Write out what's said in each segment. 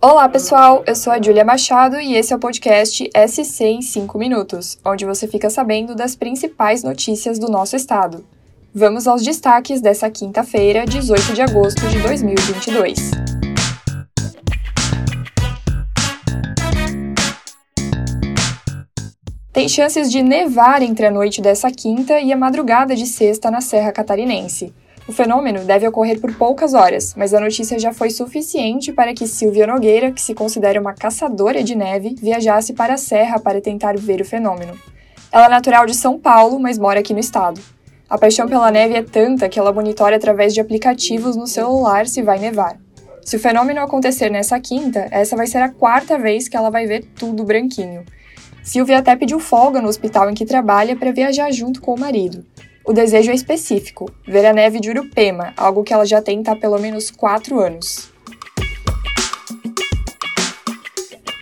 Olá, pessoal! Eu sou a Julia Machado e esse é o podcast SC em 5 minutos, onde você fica sabendo das principais notícias do nosso estado. Vamos aos destaques dessa quinta-feira, 18 de agosto de 2022. Tem chances de nevar entre a noite dessa quinta e a madrugada de sexta na Serra Catarinense. O fenômeno deve ocorrer por poucas horas, mas a notícia já foi suficiente para que Silvia Nogueira, que se considera uma caçadora de neve, viajasse para a serra para tentar ver o fenômeno. Ela é natural de São Paulo, mas mora aqui no estado. A paixão pela neve é tanta que ela monitora através de aplicativos no celular se vai nevar. Se o fenômeno acontecer nessa quinta, essa vai ser a quarta vez que ela vai ver tudo branquinho. Silvia até pediu folga no hospital em que trabalha para viajar junto com o marido. O desejo é específico, ver a neve de Urupema, algo que ela já tenta há pelo menos quatro anos.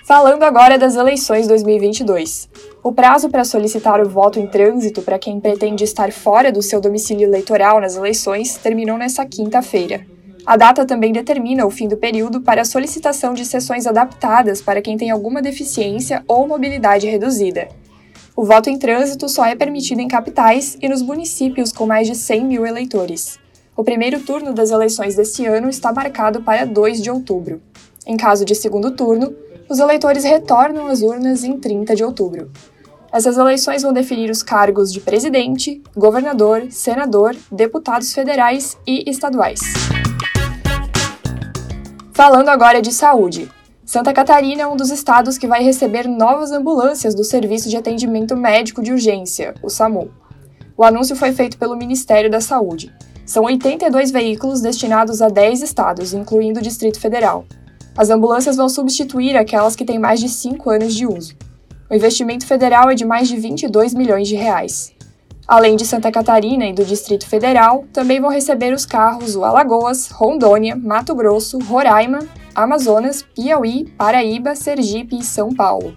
Falando agora das eleições 2022. O prazo para solicitar o voto em trânsito para quem pretende estar fora do seu domicílio eleitoral nas eleições terminou nesta quinta-feira. A data também determina o fim do período para a solicitação de sessões adaptadas para quem tem alguma deficiência ou mobilidade reduzida. O voto em trânsito só é permitido em capitais e nos municípios com mais de 100 mil eleitores. O primeiro turno das eleições deste ano está marcado para 2 de outubro. Em caso de segundo turno, os eleitores retornam às urnas em 30 de outubro. Essas eleições vão definir os cargos de presidente, governador, senador, deputados federais e estaduais. Falando agora de saúde. Santa Catarina é um dos estados que vai receber novas ambulâncias do Serviço de Atendimento Médico de Urgência, o SAMU. O anúncio foi feito pelo Ministério da Saúde. São 82 veículos destinados a 10 estados, incluindo o Distrito Federal. As ambulâncias vão substituir aquelas que têm mais de 5 anos de uso. O investimento federal é de mais de 22 milhões de reais. Além de Santa Catarina e do Distrito Federal, também vão receber os carros o Alagoas, Rondônia, Mato Grosso, Roraima, Amazonas, Piauí, Paraíba, Sergipe e São Paulo.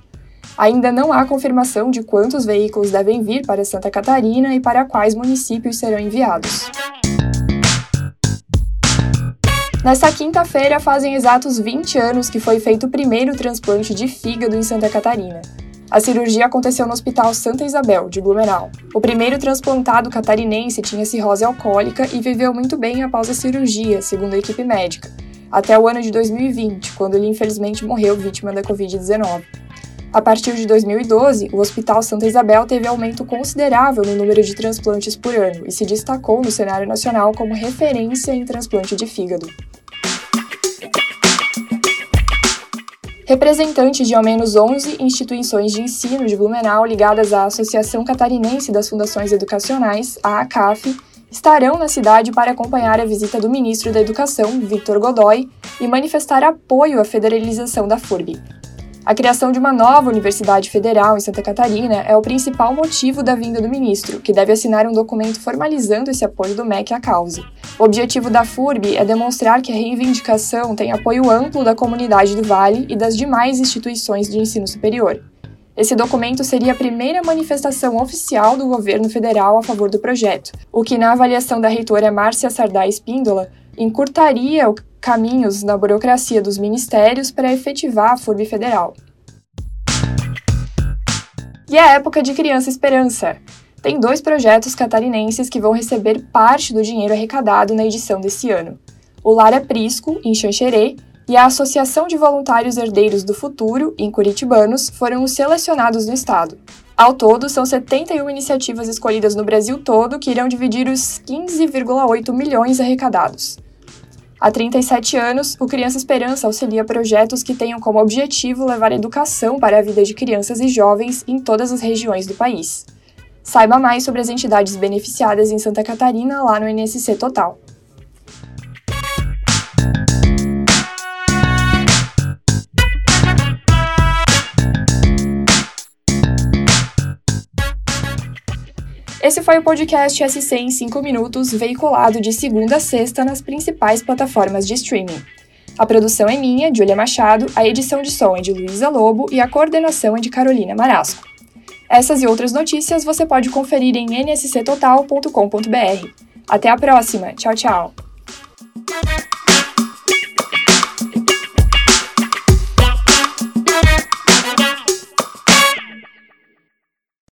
Ainda não há confirmação de quantos veículos devem vir para Santa Catarina e para quais municípios serão enviados. Nesta quinta-feira fazem exatos 20 anos que foi feito o primeiro transplante de fígado em Santa Catarina. A cirurgia aconteceu no Hospital Santa Isabel, de Blumenau. O primeiro transplantado catarinense tinha cirrose alcoólica e viveu muito bem após a cirurgia, segundo a equipe médica até o ano de 2020, quando ele infelizmente morreu vítima da Covid-19. A partir de 2012, o Hospital Santa Isabel teve aumento considerável no número de transplantes por ano e se destacou no cenário nacional como referência em transplante de fígado. Representantes de ao menos 11 instituições de ensino de Blumenau ligadas à Associação Catarinense das Fundações Educacionais, a ACAF, estarão na cidade para acompanhar a visita do ministro da Educação, Victor Godoy, e manifestar apoio à federalização da FURB. A criação de uma nova universidade federal em Santa Catarina é o principal motivo da vinda do ministro, que deve assinar um documento formalizando esse apoio do MEC à causa. O objetivo da FURB é demonstrar que a reivindicação tem apoio amplo da comunidade do Vale e das demais instituições de ensino superior. Esse documento seria a primeira manifestação oficial do governo federal a favor do projeto, o que, na avaliação da reitora Márcia Sardá Espíndola, encurtaria caminhos na burocracia dos ministérios para efetivar a FURB federal. E a época de Criança Esperança. Tem dois projetos catarinenses que vão receber parte do dinheiro arrecadado na edição desse ano. O Lara Prisco, em Xanxerê, e a Associação de Voluntários Herdeiros do Futuro, em Curitibanos, foram os selecionados no estado. Ao todo, são 71 iniciativas escolhidas no Brasil todo que irão dividir os 15,8 milhões arrecadados. Há 37 anos, o Criança Esperança auxilia projetos que tenham como objetivo levar educação para a vida de crianças e jovens em todas as regiões do país. Saiba mais sobre as entidades beneficiadas em Santa Catarina lá no NSC Total. Esse foi o podcast SC em 5 minutos, veiculado de segunda a sexta nas principais plataformas de streaming. A produção é minha, Julia Machado, a edição de som é de Luísa Lobo e a coordenação é de Carolina Marasco. Essas e outras notícias você pode conferir em nsctotal.com.br. Até a próxima. Tchau, tchau.